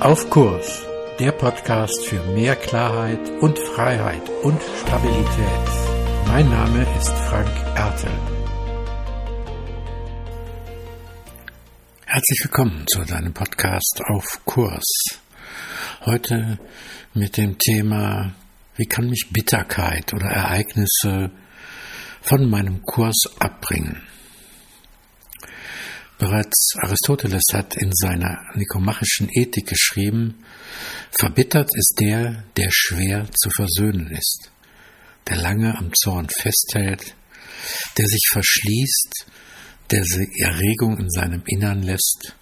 Auf Kurs, der Podcast für mehr Klarheit und Freiheit und Stabilität. Mein Name ist Frank Ertel. Herzlich willkommen zu deinem Podcast Auf Kurs. Heute mit dem Thema, wie kann mich Bitterkeit oder Ereignisse von meinem Kurs abbringen? Bereits Aristoteles hat in seiner nikomachischen Ethik geschrieben, verbittert ist der, der schwer zu versöhnen ist, der lange am Zorn festhält, der sich verschließt, der die Erregung in seinem Innern lässt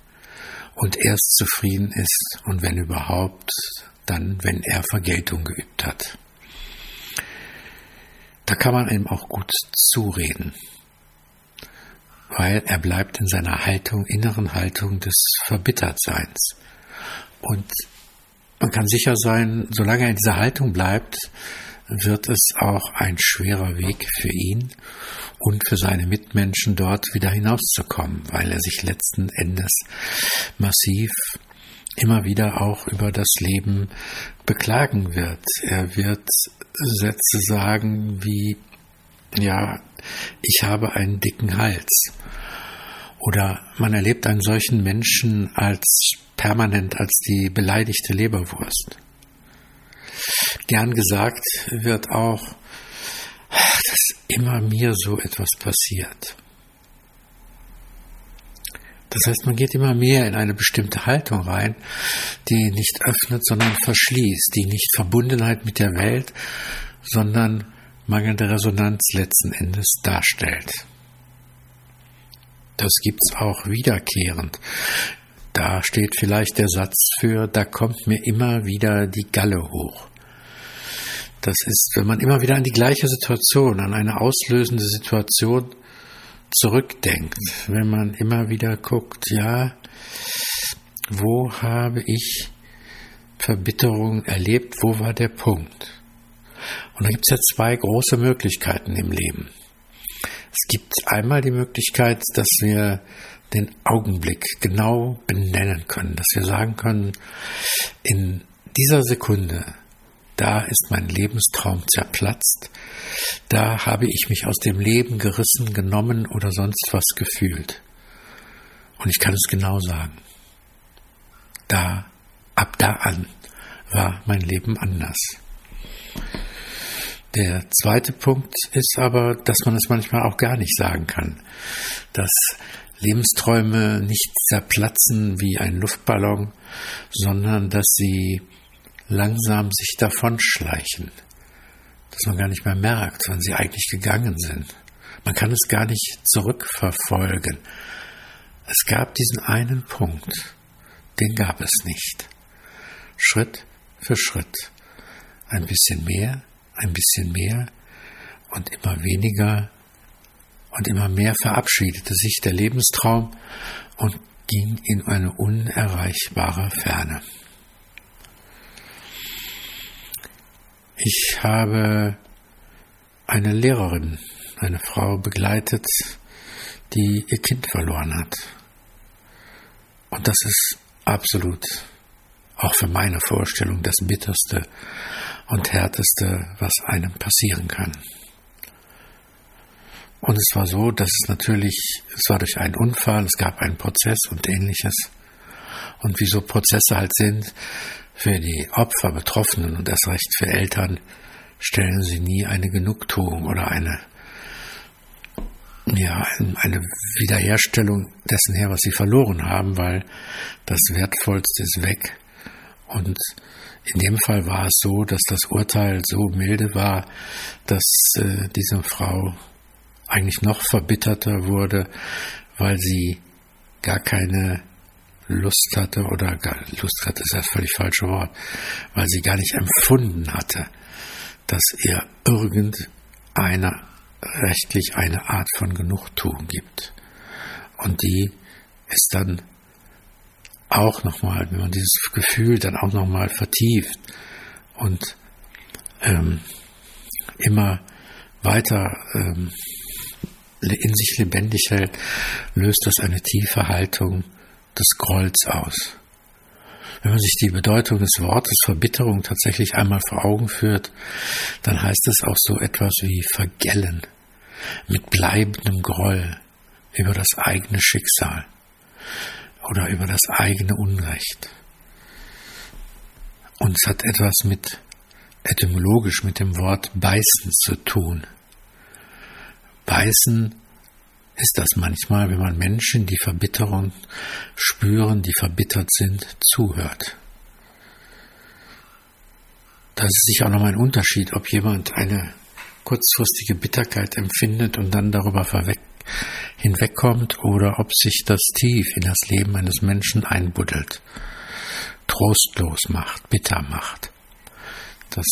und erst zufrieden ist und wenn überhaupt, dann, wenn er Vergeltung geübt hat. Da kann man ihm auch gut zureden weil er bleibt in seiner Haltung, inneren Haltung des Verbittertseins. Und man kann sicher sein, solange er in dieser Haltung bleibt, wird es auch ein schwerer Weg für ihn und für seine Mitmenschen dort wieder hinauszukommen, weil er sich letzten Endes massiv immer wieder auch über das Leben beklagen wird. Er wird Sätze sagen wie, ja, ich habe einen dicken Hals. Oder man erlebt einen solchen Menschen als permanent als die beleidigte Leberwurst. Gern gesagt wird auch, dass immer mir so etwas passiert. Das heißt, man geht immer mehr in eine bestimmte Haltung rein, die nicht öffnet, sondern verschließt, die nicht Verbundenheit mit der Welt, sondern mangelnde Resonanz letzten Endes darstellt. Das gibt's auch wiederkehrend. Da steht vielleicht der Satz für, da kommt mir immer wieder die Galle hoch. Das ist, wenn man immer wieder an die gleiche Situation, an eine auslösende Situation zurückdenkt, wenn man immer wieder guckt, ja, wo habe ich Verbitterung erlebt, wo war der Punkt? Und da gibt es ja zwei große Möglichkeiten im Leben. Es gibt einmal die Möglichkeit, dass wir den Augenblick genau benennen können, dass wir sagen können, in dieser Sekunde, da ist mein Lebenstraum zerplatzt, da habe ich mich aus dem Leben gerissen, genommen oder sonst was gefühlt. Und ich kann es genau sagen. Da, ab da an, war mein Leben anders. Der zweite Punkt ist aber, dass man es manchmal auch gar nicht sagen kann, dass Lebensträume nicht zerplatzen wie ein Luftballon, sondern dass sie langsam sich davonschleichen, dass man gar nicht mehr merkt, wann sie eigentlich gegangen sind. Man kann es gar nicht zurückverfolgen. Es gab diesen einen Punkt, den gab es nicht. Schritt für Schritt. Ein bisschen mehr, ein bisschen mehr und immer weniger und immer mehr verabschiedete sich der Lebenstraum und ging in eine unerreichbare Ferne. Ich habe eine Lehrerin, eine Frau begleitet, die ihr Kind verloren hat. Und das ist absolut auch für meine Vorstellung das Bitterste und Härteste, was einem passieren kann. Und es war so, dass es natürlich, es war durch einen Unfall, es gab einen Prozess und ähnliches. Und wie so Prozesse halt sind, für die Opfer, Betroffenen und erst recht für Eltern, stellen sie nie eine Genugtuung oder eine, ja, eine Wiederherstellung dessen her, was sie verloren haben, weil das Wertvollste ist weg. Und in dem Fall war es so, dass das Urteil so milde war, dass äh, diese Frau eigentlich noch verbitterter wurde, weil sie gar keine Lust hatte oder gar, Lust hatte ist das völlig falsche Wort, weil sie gar nicht empfunden hatte, dass ihr irgendeiner rechtlich eine Art von Genugtuung gibt. Und die ist dann auch nochmal, wenn man dieses Gefühl dann auch nochmal vertieft und ähm, immer weiter ähm, in sich lebendig hält, löst das eine tiefe Haltung des Grolls aus. Wenn man sich die Bedeutung des Wortes Verbitterung tatsächlich einmal vor Augen führt, dann heißt es auch so etwas wie vergällen, mit bleibendem Groll über das eigene Schicksal oder über das eigene Unrecht. Und es hat etwas mit etymologisch mit dem Wort beißen zu tun. Beißen ist das manchmal, wenn man Menschen, die Verbitterung spüren, die verbittert sind, zuhört. Da ist sicher auch nochmal ein Unterschied, ob jemand eine kurzfristige Bitterkeit empfindet und dann darüber hinwegkommt oder ob sich das tief in das Leben eines Menschen einbuddelt, trostlos macht, bitter macht, dass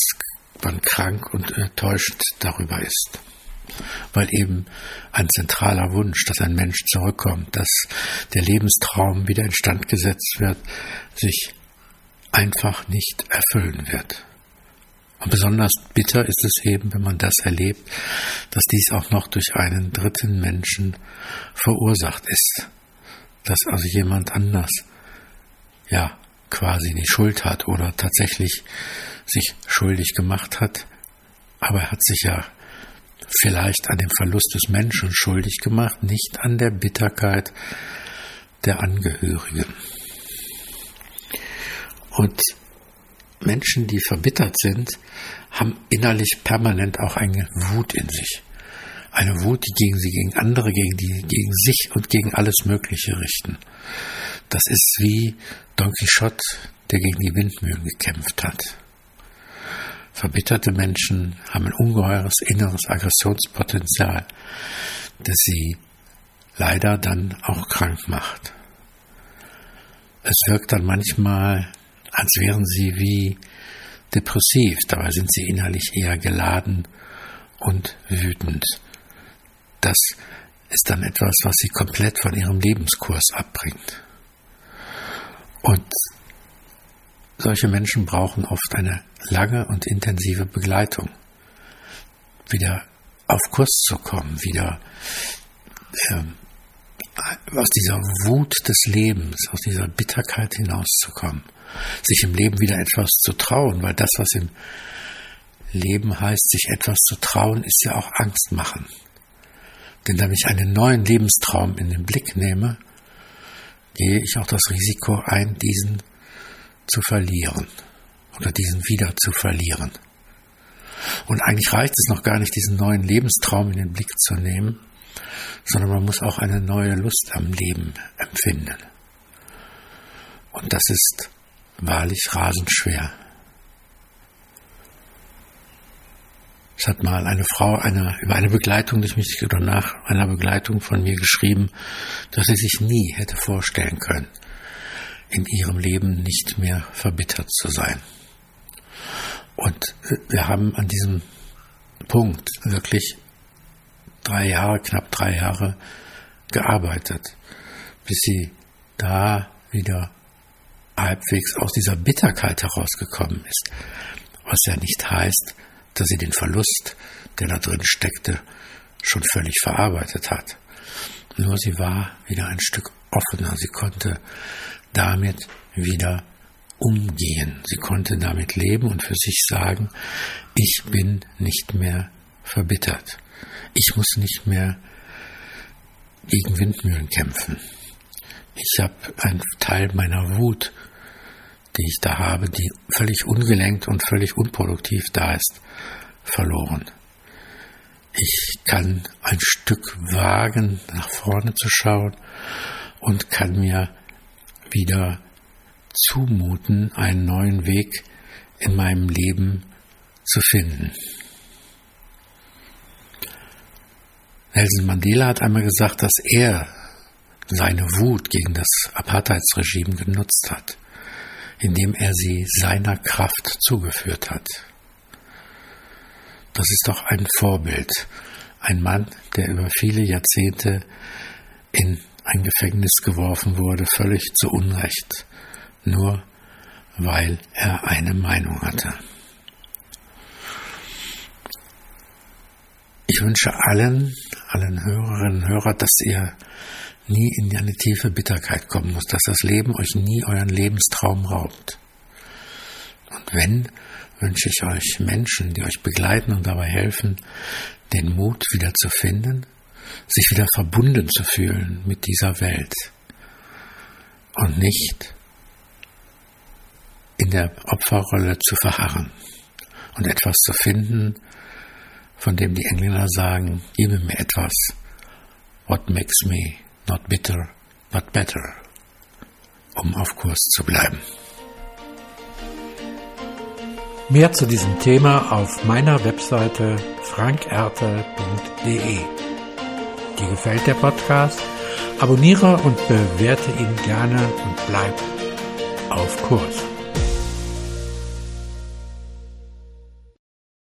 man krank und enttäuscht darüber ist weil eben ein zentraler Wunsch, dass ein Mensch zurückkommt, dass der Lebenstraum wieder instand gesetzt wird, sich einfach nicht erfüllen wird. Und besonders bitter ist es eben, wenn man das erlebt, dass dies auch noch durch einen dritten Menschen verursacht ist. Dass also jemand anders, ja, quasi die Schuld hat oder tatsächlich sich schuldig gemacht hat, aber er hat sich ja vielleicht an dem Verlust des Menschen schuldig gemacht, nicht an der Bitterkeit der Angehörigen. Und Menschen, die verbittert sind, haben innerlich permanent auch eine Wut in sich. Eine Wut, die gegen sie, gegen andere, gegen die, gegen sich und gegen alles Mögliche richten. Das ist wie Don Quixote, der gegen die Windmühlen gekämpft hat. Verbitterte Menschen haben ein ungeheures inneres Aggressionspotenzial, das sie leider dann auch krank macht. Es wirkt dann manchmal, als wären sie wie depressiv, dabei sind sie innerlich eher geladen und wütend. Das ist dann etwas, was sie komplett von ihrem Lebenskurs abbringt. Und solche Menschen brauchen oft eine lange und intensive Begleitung. Wieder auf Kurs zu kommen, wieder äh, aus dieser Wut des Lebens, aus dieser Bitterkeit hinauszukommen, sich im Leben wieder etwas zu trauen, weil das, was im Leben heißt, sich etwas zu trauen, ist ja auch Angst machen. Denn wenn ich einen neuen Lebenstraum in den Blick nehme, gehe ich auch das Risiko ein, diesen zu verlieren oder diesen wieder zu verlieren. Und eigentlich reicht es noch gar nicht, diesen neuen Lebenstraum in den Blick zu nehmen, sondern man muss auch eine neue Lust am Leben empfinden. Und das ist wahrlich rasend schwer. Es hat mal eine Frau eine, über eine Begleitung durch mich oder nach einer Begleitung von mir geschrieben, dass sie sich nie hätte vorstellen können, in ihrem Leben nicht mehr verbittert zu sein. Und wir haben an diesem Punkt wirklich drei Jahre, knapp drei Jahre gearbeitet, bis sie da wieder halbwegs aus dieser Bitterkeit herausgekommen ist. Was ja nicht heißt, dass sie den Verlust, der da drin steckte, schon völlig verarbeitet hat. Nur sie war wieder ein Stück offener. Sie konnte damit wieder umgehen. Sie konnte damit leben und für sich sagen, ich bin nicht mehr verbittert. Ich muss nicht mehr gegen Windmühlen kämpfen. Ich habe einen Teil meiner Wut, die ich da habe, die völlig ungelenkt und völlig unproduktiv da ist, verloren. Ich kann ein Stück wagen, nach vorne zu schauen und kann mir wieder zumuten, einen neuen Weg in meinem Leben zu finden. Nelson Mandela hat einmal gesagt, dass er seine Wut gegen das Apartheidsregime genutzt hat, indem er sie seiner Kraft zugeführt hat. Das ist doch ein Vorbild. Ein Mann, der über viele Jahrzehnte in ein Gefängnis geworfen wurde, völlig zu Unrecht, nur weil er eine Meinung hatte. Ich wünsche allen, allen Hörerinnen und Hörern, dass ihr nie in eine tiefe Bitterkeit kommen muss, dass das Leben euch nie euren Lebenstraum raubt. Und wenn, wünsche ich euch Menschen, die euch begleiten und dabei helfen, den Mut wieder zu finden, sich wieder verbunden zu fühlen mit dieser Welt und nicht in der Opferrolle zu verharren und etwas zu finden, von dem die Engländer sagen, gebe mir etwas, what makes me not bitter, but better, um auf Kurs zu bleiben. Mehr zu diesem Thema auf meiner Webseite frankerte.de. Dir gefällt der Podcast? Abonniere und bewerte ihn gerne und bleib auf Kurs.